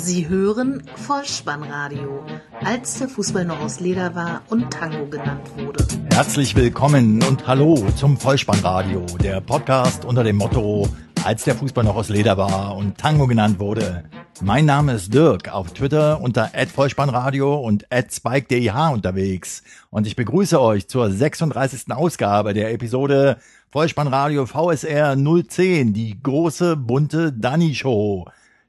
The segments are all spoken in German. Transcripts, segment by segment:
Sie hören Vollspannradio, als der Fußball noch aus Leder war und Tango genannt wurde. Herzlich willkommen und hallo zum Vollspannradio, der Podcast unter dem Motto, als der Fußball noch aus Leder war und Tango genannt wurde. Mein Name ist Dirk, auf Twitter unter @vollspannradio und @spike_dih unterwegs und ich begrüße euch zur 36. Ausgabe der Episode Vollspannradio VSR 010, die große bunte Danny Show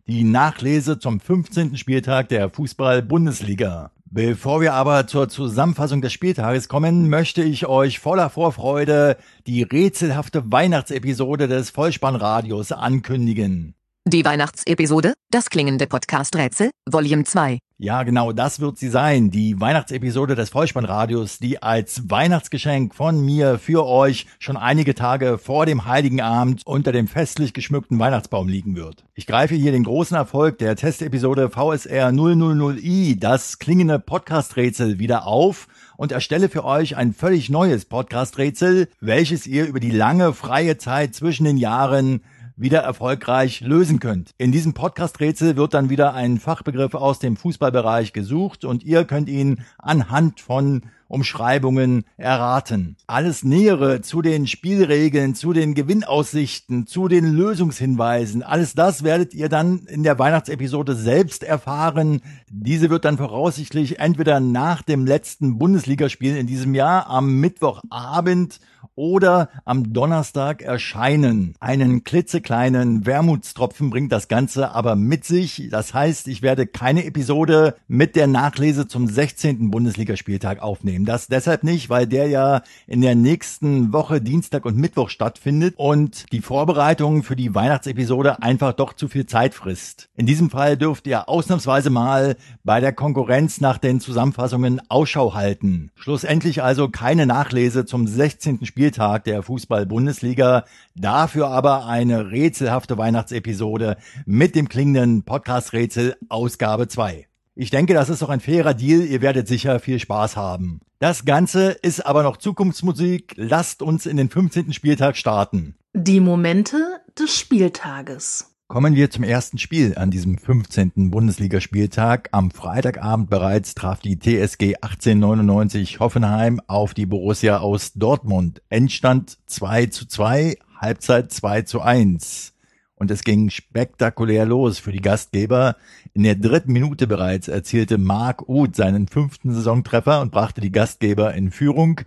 die Nachlese zum 15. Spieltag der Fußball-Bundesliga. Bevor wir aber zur Zusammenfassung des Spieltages kommen, möchte ich euch voller Vorfreude die rätselhafte Weihnachtsepisode des Vollspannradios ankündigen. Die Weihnachtsepisode, das klingende Podcast-Rätsel, Volume 2. Ja, genau das wird sie sein, die Weihnachtsepisode des Vollspannradios, die als Weihnachtsgeschenk von mir für euch schon einige Tage vor dem Heiligen Abend unter dem festlich geschmückten Weihnachtsbaum liegen wird. Ich greife hier den großen Erfolg der Testepisode VSR 000i, das klingende Podcast-Rätsel, wieder auf und erstelle für euch ein völlig neues Podcast-Rätsel, welches ihr über die lange freie Zeit zwischen den Jahren wieder erfolgreich lösen könnt. In diesem Podcast-Rätsel wird dann wieder ein Fachbegriff aus dem Fußballbereich gesucht und ihr könnt ihn anhand von Umschreibungen erraten. Alles Nähere zu den Spielregeln, zu den Gewinnaussichten, zu den Lösungshinweisen, alles das werdet ihr dann in der Weihnachtsepisode selbst erfahren. Diese wird dann voraussichtlich entweder nach dem letzten Bundesligaspiel in diesem Jahr am Mittwochabend oder am Donnerstag erscheinen. Einen klitzekleinen Wermutstropfen bringt das Ganze aber mit sich. Das heißt, ich werde keine Episode mit der Nachlese zum 16. Bundesligaspieltag aufnehmen. Das deshalb nicht, weil der ja in der nächsten Woche Dienstag und Mittwoch stattfindet und die Vorbereitung für die Weihnachtsepisode einfach doch zu viel Zeit frisst. In diesem Fall dürft ihr ausnahmsweise mal bei der Konkurrenz nach den Zusammenfassungen Ausschau halten. Schlussendlich also keine Nachlese zum 16. Spieltag der Fußball-Bundesliga, dafür aber eine rätselhafte Weihnachtsepisode mit dem klingenden Podcast-Rätsel Ausgabe 2. Ich denke, das ist doch ein fairer Deal. Ihr werdet sicher viel Spaß haben. Das Ganze ist aber noch Zukunftsmusik. Lasst uns in den 15. Spieltag starten. Die Momente des Spieltages. Kommen wir zum ersten Spiel an diesem 15. Bundesligaspieltag. Am Freitagabend bereits traf die TSG 1899 Hoffenheim auf die Borussia aus Dortmund. Endstand 2 zu 2, Halbzeit 2 zu 1. Und es ging spektakulär los für die Gastgeber. In der dritten Minute bereits erzielte Marc Uth seinen fünften Saisontreffer und brachte die Gastgeber in Führung.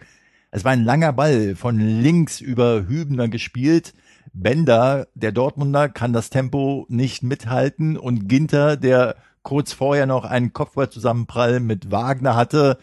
Es war ein langer Ball von links über Hübner gespielt Bender, der Dortmunder, kann das Tempo nicht mithalten und Ginter, der kurz vorher noch einen Kopfballzusammenprall mit Wagner hatte,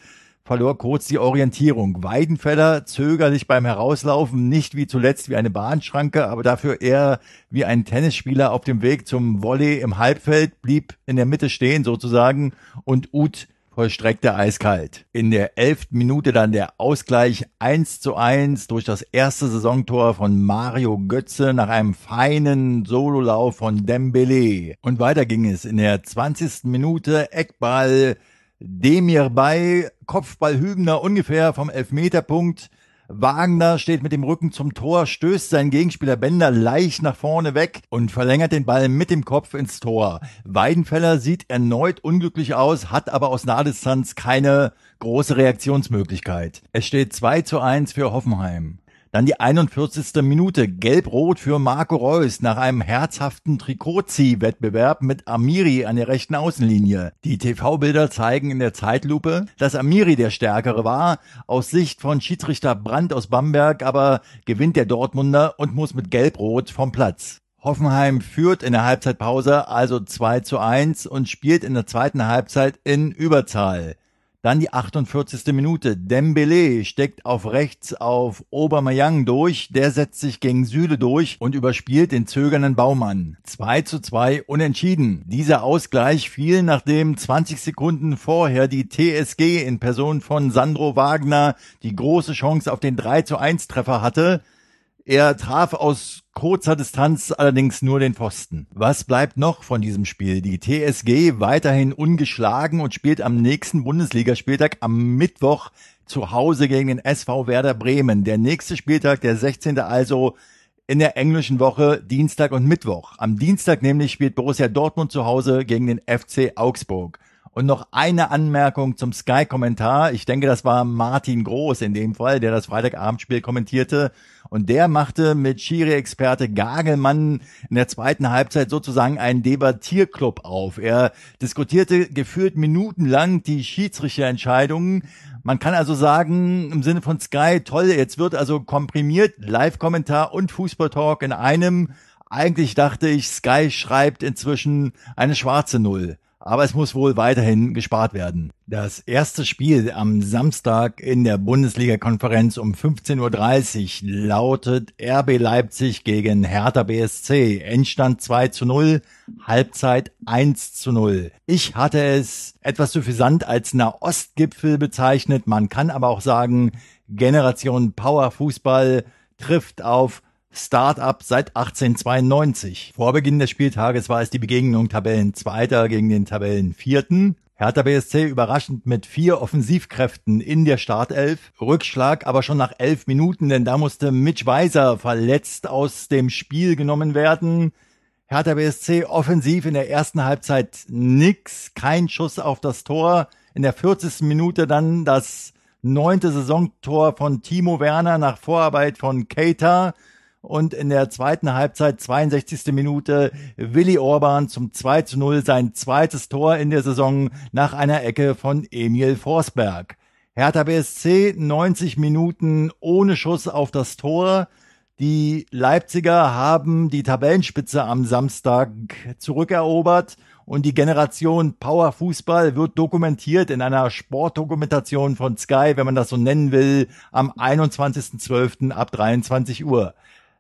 verlor kurz die Orientierung. Weidenfeller zögerlich beim Herauslaufen, nicht wie zuletzt wie eine Bahnschranke, aber dafür eher wie ein Tennisspieler auf dem Weg zum Volley im Halbfeld, blieb in der Mitte stehen sozusagen und Uth vollstreckte eiskalt. In der elften Minute dann der Ausgleich 1 zu 1 durch das erste Saisontor von Mario Götze nach einem feinen Sololauf von Dembele. Und weiter ging es in der 20. Minute Eckball Demir bei Kopfball Hübner ungefähr vom Elfmeterpunkt Wagner steht mit dem Rücken zum Tor, stößt seinen Gegenspieler Bender leicht nach vorne weg und verlängert den Ball mit dem Kopf ins Tor. Weidenfeller sieht erneut unglücklich aus, hat aber aus Nahdistanz keine große Reaktionsmöglichkeit. Es steht 2 zu 1 für Hoffenheim. Dann die 41. Minute, gelb-rot für Marco Reus nach einem herzhaften Trikotzieh-Wettbewerb mit Amiri an der rechten Außenlinie. Die TV-Bilder zeigen in der Zeitlupe, dass Amiri der Stärkere war. Aus Sicht von Schiedsrichter Brandt aus Bamberg aber gewinnt der Dortmunder und muss mit gelb-rot vom Platz. Hoffenheim führt in der Halbzeitpause also 2 zu 1 und spielt in der zweiten Halbzeit in Überzahl. Dann die 48. Minute. Dembele steckt auf rechts auf Obermeyang durch. Der setzt sich gegen Süle durch und überspielt den zögernden Baumann. 2 zu 2 unentschieden. Dieser Ausgleich fiel, nachdem 20 Sekunden vorher die TSG in Person von Sandro Wagner die große Chance auf den 3 zu 1 Treffer hatte. Er traf aus kurzer Distanz allerdings nur den Pfosten. Was bleibt noch von diesem Spiel? Die TSG weiterhin ungeschlagen und spielt am nächsten Bundesligaspieltag am Mittwoch zu Hause gegen den SV Werder Bremen. Der nächste Spieltag, der 16. also, in der englischen Woche Dienstag und Mittwoch. Am Dienstag nämlich spielt Borussia Dortmund zu Hause gegen den FC Augsburg. Und noch eine Anmerkung zum Sky-Kommentar. Ich denke, das war Martin Groß in dem Fall, der das Freitagabendspiel kommentierte. Und der machte mit Schiri-Experte Gagelmann in der zweiten Halbzeit sozusagen einen Debattierclub auf. Er diskutierte gefühlt minutenlang die Schiedsrichterentscheidungen. Man kann also sagen, im Sinne von Sky, toll, jetzt wird also komprimiert Live-Kommentar und Fußballtalk in einem. Eigentlich dachte ich, Sky schreibt inzwischen eine schwarze Null aber es muss wohl weiterhin gespart werden. Das erste Spiel am Samstag in der Bundesliga-Konferenz um 15.30 Uhr lautet RB Leipzig gegen Hertha BSC. Endstand 2 zu 0, Halbzeit 1 zu 0. Ich hatte es etwas suffisant als Nahostgipfel bezeichnet. Man kann aber auch sagen, Generation Power Fußball trifft auf Start-up seit 1892. Vor Beginn des Spieltages war es die Begegnung Tabellenzweiter gegen den Tabellenvierten. Hertha BSC überraschend mit vier Offensivkräften in der Startelf. Rückschlag aber schon nach elf Minuten, denn da musste Mitch Weiser verletzt aus dem Spiel genommen werden. Hertha BSC offensiv in der ersten Halbzeit nix, kein Schuss auf das Tor. In der 40. Minute dann das neunte Saisontor von Timo Werner nach Vorarbeit von Keita und in der zweiten Halbzeit, 62. Minute, Willi Orban zum 2 zu 0 sein zweites Tor in der Saison nach einer Ecke von Emil Forsberg. Hertha BSC 90 Minuten ohne Schuss auf das Tor. Die Leipziger haben die Tabellenspitze am Samstag zurückerobert und die Generation Power Fußball wird dokumentiert in einer Sportdokumentation von Sky, wenn man das so nennen will, am 21.12. ab 23 Uhr.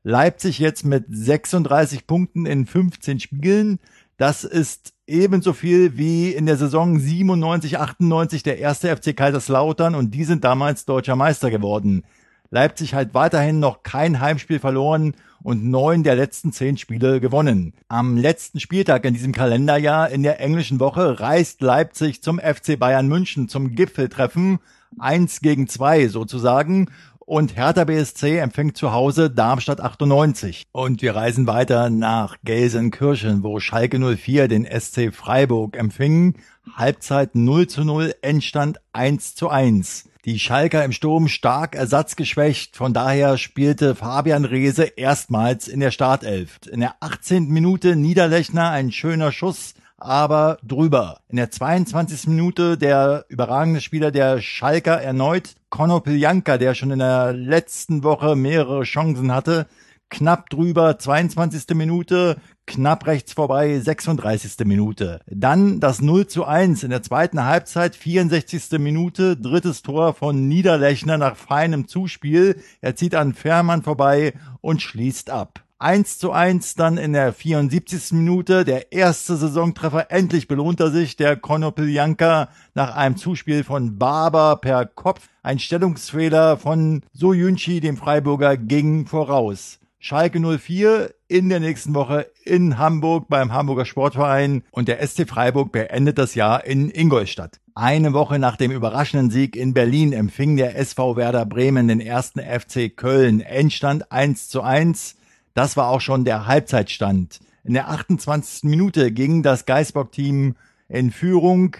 Leipzig jetzt mit 36 Punkten in 15 Spielen. Das ist ebenso viel wie in der Saison 97, 98 der erste FC Kaiserslautern und die sind damals deutscher Meister geworden. Leipzig hat weiterhin noch kein Heimspiel verloren und neun der letzten zehn Spiele gewonnen. Am letzten Spieltag in diesem Kalenderjahr in der englischen Woche reist Leipzig zum FC Bayern München zum Gipfeltreffen. Eins gegen zwei sozusagen und Hertha BSC empfängt zu Hause Darmstadt 98. Und wir reisen weiter nach Gelsenkirchen, wo Schalke 04 den SC Freiburg empfing. Halbzeit 0 zu 0, Endstand 1 zu 1. Die Schalker im Sturm stark ersatzgeschwächt, von daher spielte Fabian Reese erstmals in der Startelf. In der 18. Minute Niederlechner ein schöner Schuss aber drüber. In der 22. Minute der überragende Spieler der Schalker erneut, Conor Piljanka, der schon in der letzten Woche mehrere Chancen hatte, knapp drüber, 22. Minute, knapp rechts vorbei, 36. Minute. Dann das 0 zu 1 in der zweiten Halbzeit, 64. Minute, drittes Tor von Niederlechner nach feinem Zuspiel. Er zieht an Fährmann vorbei und schließt ab. 1 zu 1 dann in der 74. Minute. Der erste Saisontreffer endlich belohnt er sich. Der Konopiljanka nach einem Zuspiel von Barber per Kopf. Ein Stellungsfehler von Soyunchi, dem Freiburger, ging voraus. Schalke 04 in der nächsten Woche in Hamburg beim Hamburger Sportverein und der SC Freiburg beendet das Jahr in Ingolstadt. Eine Woche nach dem überraschenden Sieg in Berlin empfing der SV Werder Bremen den ersten FC Köln. Endstand 1 zu 1. Das war auch schon der Halbzeitstand. In der 28. Minute ging das Geisbock-Team in Führung.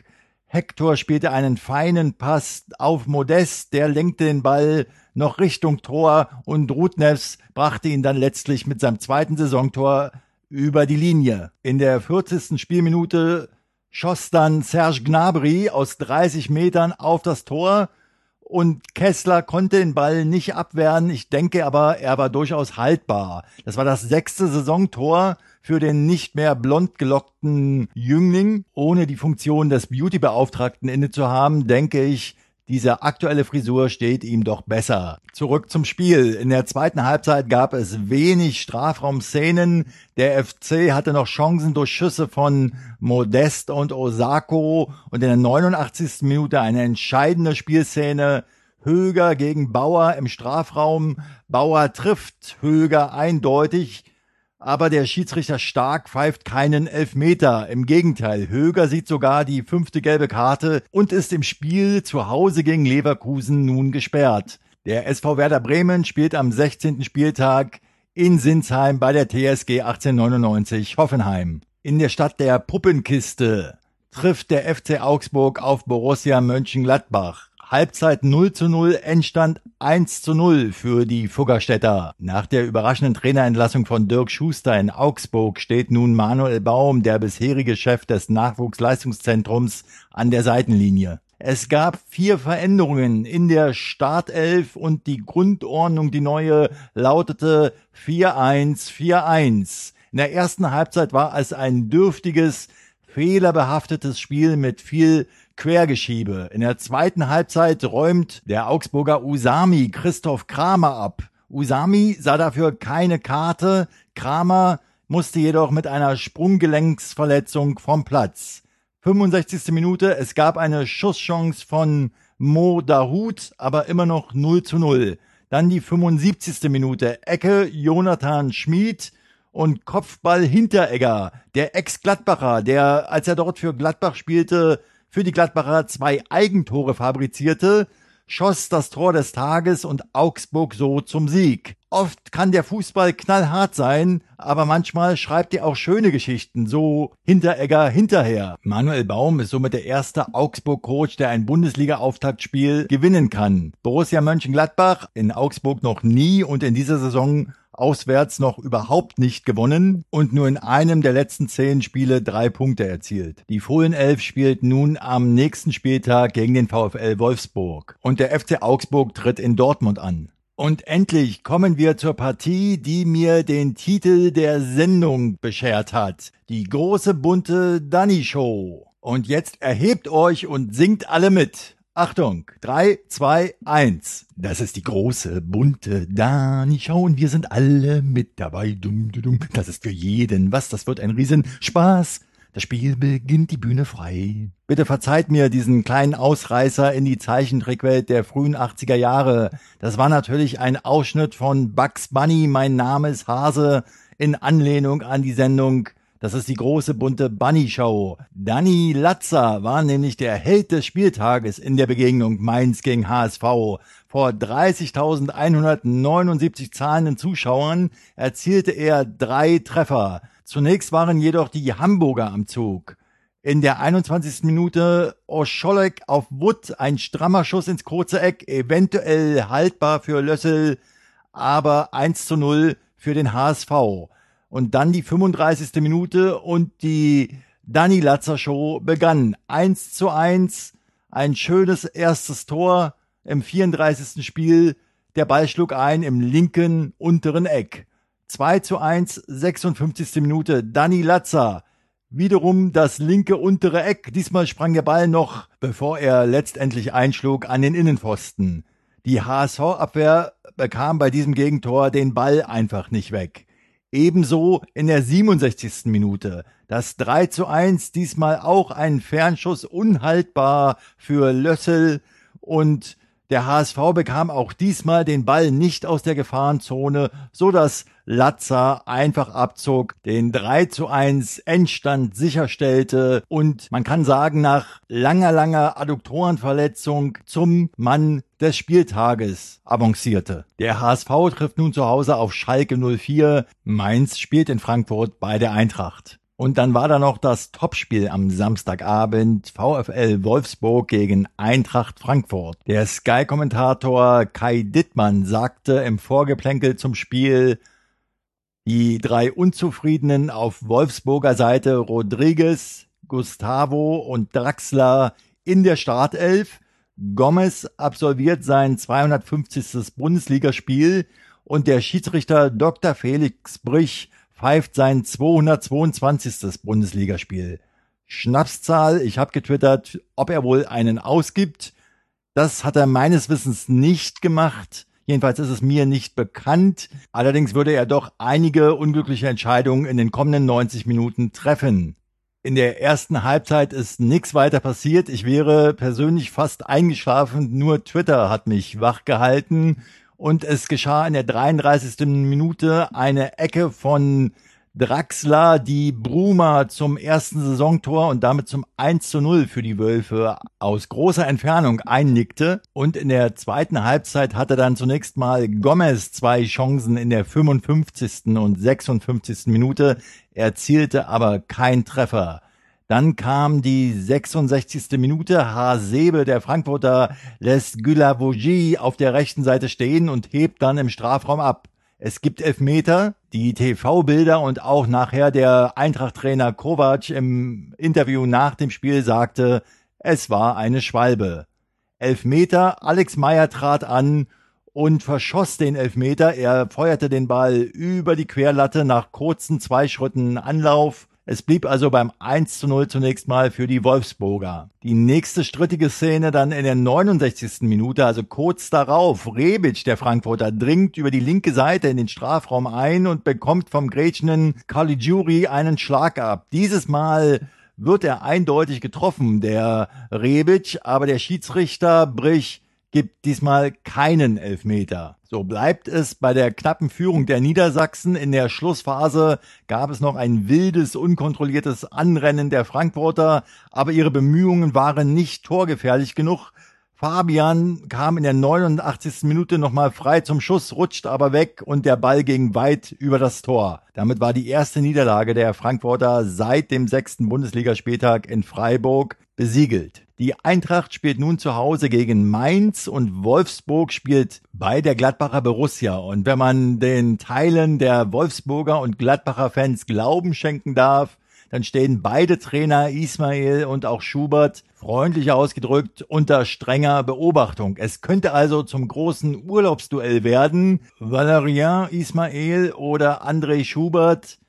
Hector spielte einen feinen Pass auf Modest, der lenkte den Ball noch Richtung Tor und Rudnevs brachte ihn dann letztlich mit seinem zweiten Saisontor über die Linie. In der 40. Spielminute schoss dann Serge Gnabry aus 30 Metern auf das Tor und Kessler konnte den Ball nicht abwehren. Ich denke aber, er war durchaus haltbar. Das war das sechste Saisontor für den nicht mehr blond gelockten Jüngling. Ohne die Funktion des Beauty-Beauftragten inne zu haben, denke ich, diese aktuelle Frisur steht ihm doch besser. Zurück zum Spiel. In der zweiten Halbzeit gab es wenig Strafraumszenen. Der FC hatte noch Chancen durch Schüsse von Modest und Osako und in der 89. Minute eine entscheidende Spielszene. Höger gegen Bauer im Strafraum. Bauer trifft Höger eindeutig aber der Schiedsrichter Stark pfeift keinen Elfmeter. Im Gegenteil, Höger sieht sogar die fünfte gelbe Karte und ist im Spiel zu Hause gegen Leverkusen nun gesperrt. Der SV Werder Bremen spielt am 16. Spieltag in Sinsheim bei der TSG 1899 Hoffenheim. In der Stadt der Puppenkiste trifft der FC Augsburg auf Borussia Mönchengladbach. Halbzeit 0 zu 0, Endstand 1 zu 0 für die Fuggerstädter. Nach der überraschenden Trainerentlassung von Dirk Schuster in Augsburg steht nun Manuel Baum, der bisherige Chef des Nachwuchsleistungszentrums, an der Seitenlinie. Es gab vier Veränderungen in der Startelf und die Grundordnung, die neue, lautete 4-1-4-1. In der ersten Halbzeit war es ein dürftiges, fehlerbehaftetes Spiel mit viel Quergeschiebe. In der zweiten Halbzeit räumt der Augsburger Usami Christoph Kramer ab. Usami sah dafür keine Karte, Kramer musste jedoch mit einer Sprunggelenksverletzung vom Platz. 65. Minute, es gab eine Schusschance von Mo Dahut, aber immer noch 0 zu 0. Dann die 75. Minute, Ecke Jonathan Schmid und Kopfball Hinteregger, der Ex-Gladbacher, der, als er dort für Gladbach spielte, für die Gladbacher zwei Eigentore fabrizierte, schoss das Tor des Tages und Augsburg so zum Sieg. Oft kann der Fußball knallhart sein, aber manchmal schreibt er auch schöne Geschichten, so Hinteregger hinterher. Manuel Baum ist somit der erste Augsburg-Coach, der ein Bundesliga-Auftaktspiel gewinnen kann. Borussia Mönchengladbach in Augsburg noch nie und in dieser Saison auswärts noch überhaupt nicht gewonnen und nur in einem der letzten zehn Spiele drei Punkte erzielt. Die Fohlenelf spielt nun am nächsten Spieltag gegen den VfL Wolfsburg und der FC Augsburg tritt in Dortmund an. Und endlich kommen wir zur Partie, die mir den Titel der Sendung beschert hat. Die große bunte Danny Show. Und jetzt erhebt euch und singt alle mit. Achtung, drei, zwei, eins. Das ist die große, bunte Dani Show und wir sind alle mit dabei. Dum, dum, dum. Das ist für jeden was, das wird ein Riesenspaß. Das Spiel beginnt, die Bühne frei. Bitte verzeiht mir diesen kleinen Ausreißer in die Zeichentrickwelt der frühen 80er Jahre. Das war natürlich ein Ausschnitt von Bugs Bunny, mein Name ist Hase, in Anlehnung an die Sendung das ist die große bunte Bunny Show. Danny Latzer war nämlich der Held des Spieltages in der Begegnung Mainz gegen HSV. Vor 30.179 zahlenden Zuschauern erzielte er drei Treffer. Zunächst waren jedoch die Hamburger am Zug. In der 21. Minute Oscholek auf Wood, ein strammer Schuss ins kurze Eck, eventuell haltbar für Lössel, aber 1 zu 0 für den HSV und dann die 35. Minute und die Danny Latzer Show begann. 1 zu 1, ein schönes erstes Tor im 34. Spiel. Der Ball schlug ein im linken unteren Eck. 2 zu 1, 56. Minute. Danny Latzer. Wiederum das linke untere Eck. Diesmal sprang der Ball noch, bevor er letztendlich einschlug, an den Innenpfosten. Die HSV-Abwehr bekam bei diesem Gegentor den Ball einfach nicht weg. Ebenso in der 67. Minute. Das 3 zu 1, diesmal auch ein Fernschuss unhaltbar für Lössel und der HSV bekam auch diesmal den Ball nicht aus der Gefahrenzone, so dass Latzer einfach abzog, den 3 zu 1 Endstand sicherstellte und man kann sagen, nach langer, langer Adduktorenverletzung zum Mann des Spieltages avancierte. Der HSV trifft nun zu Hause auf Schalke 04. Mainz spielt in Frankfurt bei der Eintracht. Und dann war da noch das Topspiel am Samstagabend VfL Wolfsburg gegen Eintracht Frankfurt. Der Sky-Kommentator Kai Dittmann sagte im Vorgeplänkel zum Spiel, die drei Unzufriedenen auf Wolfsburger Seite Rodriguez, Gustavo und Draxler in der Startelf. Gomez absolviert sein 250. Bundesligaspiel und der Schiedsrichter Dr. Felix Brich pfeift sein 222. Bundesligaspiel. Schnapszahl, ich habe getwittert, ob er wohl einen ausgibt. Das hat er meines Wissens nicht gemacht. Jedenfalls ist es mir nicht bekannt. Allerdings würde er doch einige unglückliche Entscheidungen in den kommenden 90 Minuten treffen. In der ersten Halbzeit ist nichts weiter passiert. Ich wäre persönlich fast eingeschlafen. Nur Twitter hat mich wach gehalten und es geschah in der 33. Minute eine Ecke von Draxler die Bruma zum ersten Saisontor und damit zum 1 zu 0 für die Wölfe aus großer Entfernung einnickte. Und in der zweiten Halbzeit hatte dann zunächst mal Gomez zwei Chancen in der 55. und 56. Minute, erzielte aber kein Treffer. Dann kam die 66. Minute. Hasebe, der Frankfurter, lässt Gülavogi auf der rechten Seite stehen und hebt dann im Strafraum ab. Es gibt Elfmeter. Die TV-Bilder und auch nachher der Eintracht-Trainer Kovac im Interview nach dem Spiel sagte, es war eine Schwalbe. Elfmeter, Alex Meyer trat an und verschoss den Elfmeter. Er feuerte den Ball über die Querlatte nach kurzen zwei Schritten Anlauf. Es blieb also beim 1 zu 0 zunächst mal für die Wolfsburger. Die nächste strittige Szene dann in der 69. Minute, also kurz darauf. Rebic, der Frankfurter, dringt über die linke Seite in den Strafraum ein und bekommt vom grätschenden Caligiuri einen Schlag ab. Dieses Mal wird er eindeutig getroffen, der Rebic, aber der Schiedsrichter Brich gibt diesmal keinen Elfmeter. So bleibt es bei der knappen Führung der Niedersachsen. In der Schlussphase gab es noch ein wildes, unkontrolliertes Anrennen der Frankfurter, aber ihre Bemühungen waren nicht torgefährlich genug. Fabian kam in der 89. Minute nochmal frei zum Schuss, rutscht aber weg und der Ball ging weit über das Tor. Damit war die erste Niederlage der Frankfurter seit dem sechsten Bundesligaspieltag in Freiburg besiegelt. Die Eintracht spielt nun zu Hause gegen Mainz und Wolfsburg spielt bei der Gladbacher Borussia. Und wenn man den Teilen der Wolfsburger und Gladbacher Fans Glauben schenken darf, dann stehen beide Trainer Ismail und auch Schubert freundlich ausgedrückt unter strenger Beobachtung. Es könnte also zum großen Urlaubsduell werden. Valerian Ismail oder André Schubert,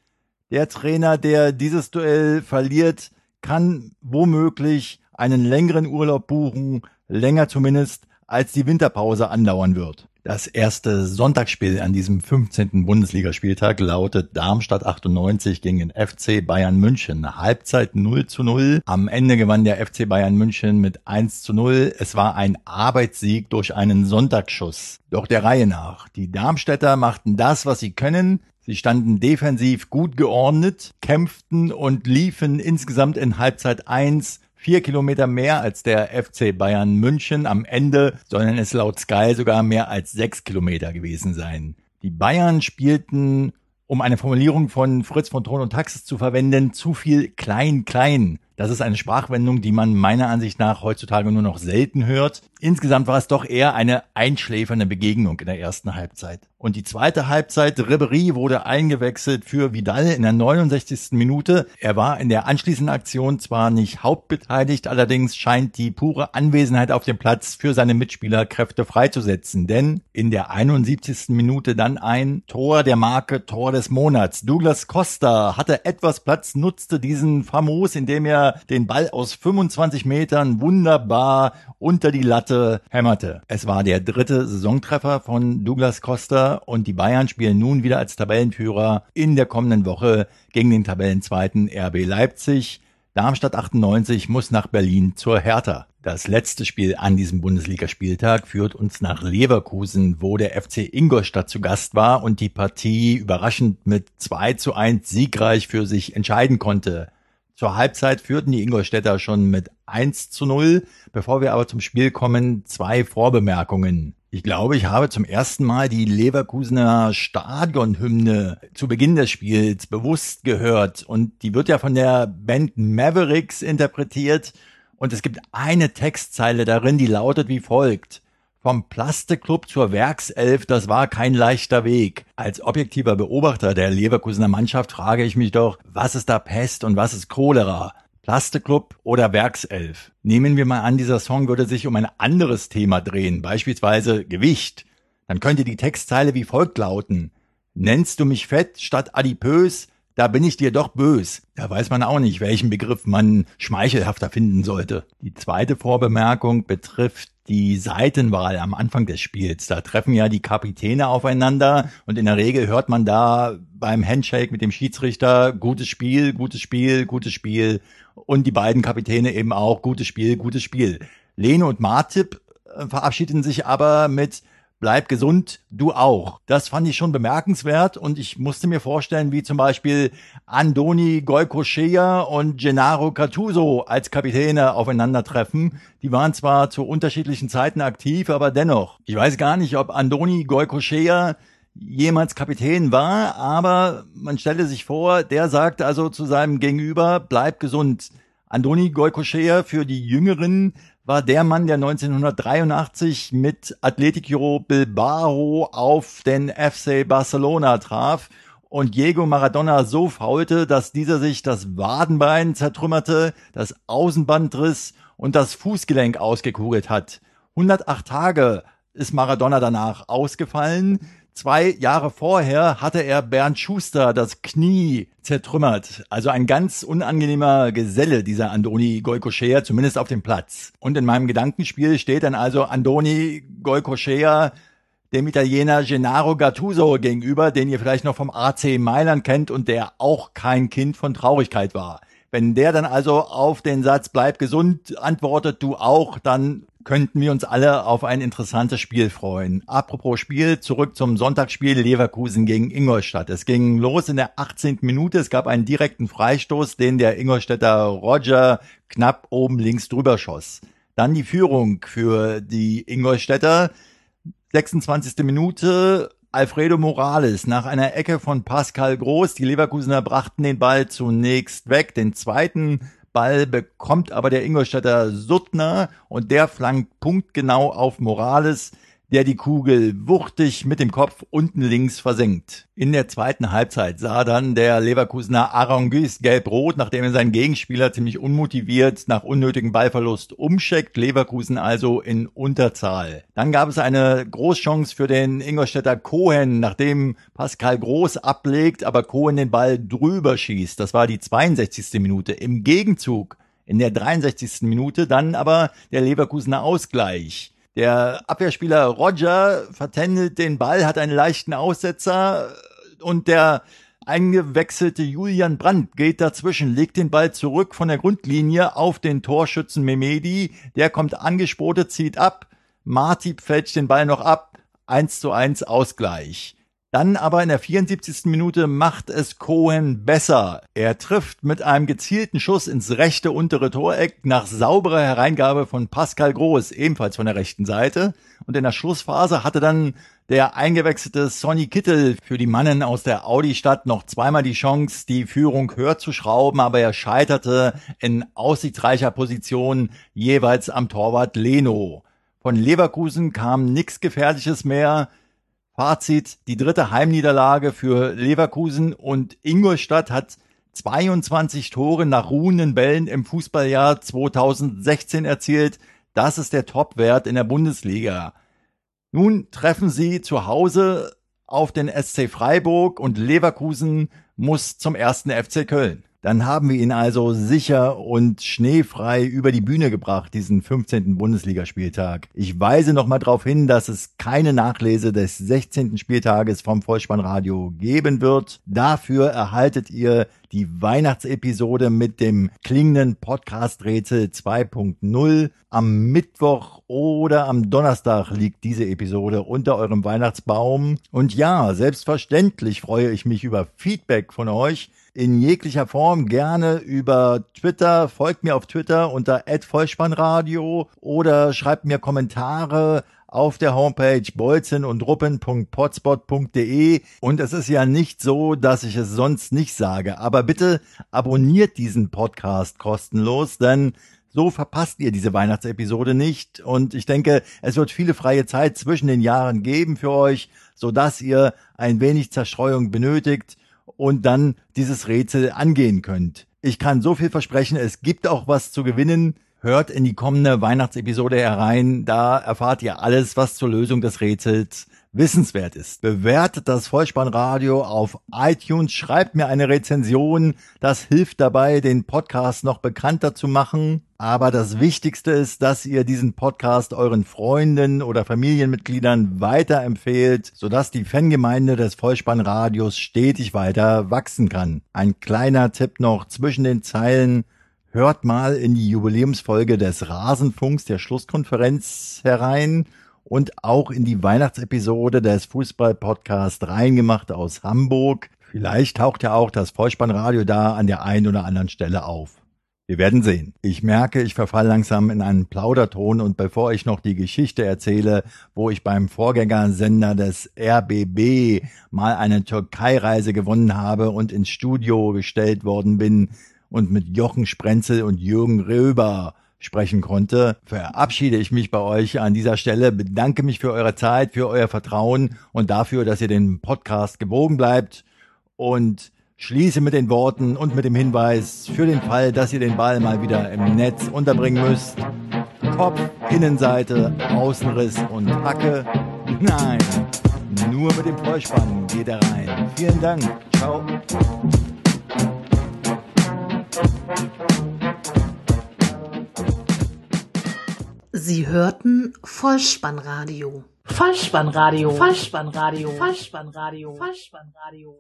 der Trainer, der dieses Duell verliert, kann womöglich einen längeren Urlaub buchen, länger zumindest, als die Winterpause andauern wird. Das erste Sonntagsspiel an diesem 15. Bundesligaspieltag lautet Darmstadt 98 gegen den FC Bayern München. Halbzeit 0 zu 0. Am Ende gewann der FC Bayern München mit 1 zu 0. Es war ein Arbeitssieg durch einen Sonntagsschuss. Doch der Reihe nach. Die Darmstädter machten das, was sie können. Sie standen defensiv gut geordnet, kämpften und liefen insgesamt in Halbzeit 1 vier Kilometer mehr als der FC Bayern München. Am Ende sollen es laut Sky sogar mehr als sechs Kilometer gewesen sein. Die Bayern spielten, um eine Formulierung von Fritz von Thron und Taxis zu verwenden, zu viel klein-klein. Das ist eine Sprachwendung, die man meiner Ansicht nach heutzutage nur noch selten hört. Insgesamt war es doch eher eine einschläfernde Begegnung in der ersten Halbzeit. Und die zweite Halbzeit, Ribery wurde eingewechselt für Vidal in der 69. Minute. Er war in der anschließenden Aktion zwar nicht hauptbeteiligt, allerdings scheint die pure Anwesenheit auf dem Platz für seine Mitspieler Kräfte freizusetzen. Denn in der 71. Minute dann ein Tor der Marke Tor des Monats. Douglas Costa hatte etwas Platz, nutzte diesen famos, indem er den Ball aus 25 Metern wunderbar unter die Latte hämmerte. Es war der dritte Saisontreffer von Douglas Costa und die Bayern spielen nun wieder als Tabellenführer in der kommenden Woche gegen den Tabellenzweiten RB Leipzig. Darmstadt 98 muss nach Berlin zur Hertha. Das letzte Spiel an diesem Bundesligaspieltag führt uns nach Leverkusen, wo der FC Ingolstadt zu Gast war und die Partie überraschend mit 2 zu 1 siegreich für sich entscheiden konnte. Zur Halbzeit führten die Ingolstädter schon mit 1 zu 0. Bevor wir aber zum Spiel kommen, zwei Vorbemerkungen. Ich glaube, ich habe zum ersten Mal die Leverkusener Stadionhymne zu Beginn des Spiels bewusst gehört und die wird ja von der Band Mavericks interpretiert und es gibt eine Textzeile darin, die lautet wie folgt. Vom Plastikclub zur Werkself, das war kein leichter Weg. Als objektiver Beobachter der Leverkusener Mannschaft frage ich mich doch, was ist da Pest und was ist Cholera? Plastikclub oder Werkself. Nehmen wir mal an, dieser Song würde sich um ein anderes Thema drehen, beispielsweise Gewicht. Dann könnte die Textzeile wie folgt lauten. Nennst du mich fett statt adipös, da bin ich dir doch bös. Da weiß man auch nicht, welchen Begriff man schmeichelhafter finden sollte. Die zweite Vorbemerkung betrifft die Seitenwahl am Anfang des Spiels. Da treffen ja die Kapitäne aufeinander und in der Regel hört man da beim Handshake mit dem Schiedsrichter gutes Spiel, gutes Spiel, gutes Spiel und die beiden Kapitäne eben auch gutes Spiel, gutes Spiel. Lene und Martip äh, verabschieden sich aber mit bleib gesund, du auch. Das fand ich schon bemerkenswert und ich musste mir vorstellen, wie zum Beispiel Andoni Goikoschea und Gennaro Cattuso als Kapitäne aufeinandertreffen. Die waren zwar zu unterschiedlichen Zeiten aktiv, aber dennoch. Ich weiß gar nicht, ob Andoni Goikoschea jemals Kapitän war, aber man stelle sich vor, der sagte also zu seinem Gegenüber, bleib gesund. Andoni Goikoschea für die Jüngeren war der Mann, der 1983 mit Atletico Bilbao auf den FC Barcelona traf und Diego Maradona so faulte, dass dieser sich das Wadenbein zertrümmerte, das Außenband riss und das Fußgelenk ausgekugelt hat. 108 Tage ist Maradona danach ausgefallen. Zwei Jahre vorher hatte er Bernd Schuster das Knie zertrümmert. Also ein ganz unangenehmer Geselle, dieser Andoni Goikoschea, zumindest auf dem Platz. Und in meinem Gedankenspiel steht dann also Andoni Goikoschea dem Italiener Gennaro Gattuso gegenüber, den ihr vielleicht noch vom AC Mailand kennt und der auch kein Kind von Traurigkeit war. Wenn der dann also auf den Satz bleib gesund antwortet, du auch, dann könnten wir uns alle auf ein interessantes Spiel freuen. Apropos Spiel, zurück zum Sonntagsspiel Leverkusen gegen Ingolstadt. Es ging los in der 18. Minute. Es gab einen direkten Freistoß, den der Ingolstädter Roger knapp oben links drüber schoss. Dann die Führung für die Ingolstädter. 26. Minute. Alfredo Morales nach einer Ecke von Pascal Groß. Die Leverkusener brachten den Ball zunächst weg. Den zweiten Ball bekommt aber der Ingolstädter Suttner und der flankt punktgenau auf Morales, der die Kugel wuchtig mit dem Kopf unten links versenkt. In der zweiten Halbzeit sah dann der Leverkusener Arangis gelb-rot, nachdem er seinen Gegenspieler ziemlich unmotiviert nach unnötigem Ballverlust umschickt. Leverkusen also in Unterzahl. Dann gab es eine Großchance für den Ingolstädter Cohen, nachdem Pascal Groß ablegt, aber Cohen den Ball drüber schießt. Das war die 62. Minute. Im Gegenzug in der 63. Minute dann aber der Leverkusener Ausgleich. Der Abwehrspieler Roger vertändelt den Ball, hat einen leichten Aussetzer und der eingewechselte Julian Brandt geht dazwischen, legt den Ball zurück von der Grundlinie auf den Torschützen Memedi. Der kommt angespotet, zieht ab. Martip fälscht den Ball noch ab. 1 zu 1 Ausgleich. Dann aber in der 74. Minute macht es Cohen besser. Er trifft mit einem gezielten Schuss ins rechte untere Toreck nach sauberer Hereingabe von Pascal Groß, ebenfalls von der rechten Seite. Und in der Schlussphase hatte dann der eingewechselte Sonny Kittel für die Mannen aus der Audi-Stadt noch zweimal die Chance, die Führung höher zu schrauben, aber er scheiterte in aussichtsreicher Position jeweils am Torwart Leno. Von Leverkusen kam nichts Gefährliches mehr. Fazit, die dritte Heimniederlage für Leverkusen und Ingolstadt hat 22 Tore nach ruhenden Bällen im Fußballjahr 2016 erzielt. Das ist der Topwert in der Bundesliga. Nun treffen sie zu Hause auf den SC Freiburg und Leverkusen muss zum ersten FC Köln. Dann haben wir ihn also sicher und schneefrei über die Bühne gebracht, diesen 15. Bundesligaspieltag. Ich weise nochmal darauf hin, dass es keine Nachlese des 16. Spieltages vom Vollspannradio geben wird. Dafür erhaltet ihr die Weihnachtsepisode mit dem klingenden Podcast-Rätsel 2.0. Am Mittwoch oder am Donnerstag liegt diese Episode unter eurem Weihnachtsbaum. Und ja, selbstverständlich freue ich mich über Feedback von euch in jeglicher Form gerne über Twitter. Folgt mir auf Twitter unter @vollspannradio oder schreibt mir Kommentare auf der Homepage bolzen und es ist ja nicht so, dass ich es sonst nicht sage, aber bitte abonniert diesen Podcast kostenlos, denn so verpasst ihr diese Weihnachtsepisode nicht. Und ich denke, es wird viele freie Zeit zwischen den Jahren geben für euch, so dass ihr ein wenig Zerstreuung benötigt und dann dieses Rätsel angehen könnt. Ich kann so viel versprechen, es gibt auch was zu gewinnen. Hört in die kommende Weihnachtsepisode herein, da erfahrt ihr alles, was zur Lösung des Rätsels wissenswert ist. Bewertet das Vollspannradio auf iTunes, schreibt mir eine Rezension, das hilft dabei, den Podcast noch bekannter zu machen. Aber das Wichtigste ist, dass ihr diesen Podcast euren Freunden oder Familienmitgliedern weiterempfehlt, sodass die Fangemeinde des Vollspannradios stetig weiter wachsen kann. Ein kleiner Tipp noch zwischen den Zeilen. Hört mal in die Jubiläumsfolge des Rasenfunks der Schlusskonferenz herein und auch in die Weihnachtsepisode des Fußball-Podcast Reingemacht aus Hamburg. Vielleicht taucht ja auch das Vollspannradio da an der einen oder anderen Stelle auf. Wir werden sehen. Ich merke, ich verfall langsam in einen Plauderton und bevor ich noch die Geschichte erzähle, wo ich beim Vorgängersender des RBB mal eine Türkei-Reise gewonnen habe und ins Studio gestellt worden bin und mit Jochen Sprenzel und Jürgen Röber sprechen konnte, verabschiede ich mich bei euch an dieser Stelle, bedanke mich für eure Zeit, für euer Vertrauen und dafür, dass ihr den Podcast gewogen bleibt und Schließe mit den Worten und mit dem Hinweis für den Fall, dass ihr den Ball mal wieder im Netz unterbringen müsst. Kopf, Innenseite, Außenriss und Hacke. Nein, nur mit dem Vollspann geht er rein. Vielen Dank. Ciao. Sie hörten Vollspannradio. Vollspannradio. Vollspannradio. Vollspannradio. Vollspannradio. Vollspannradio.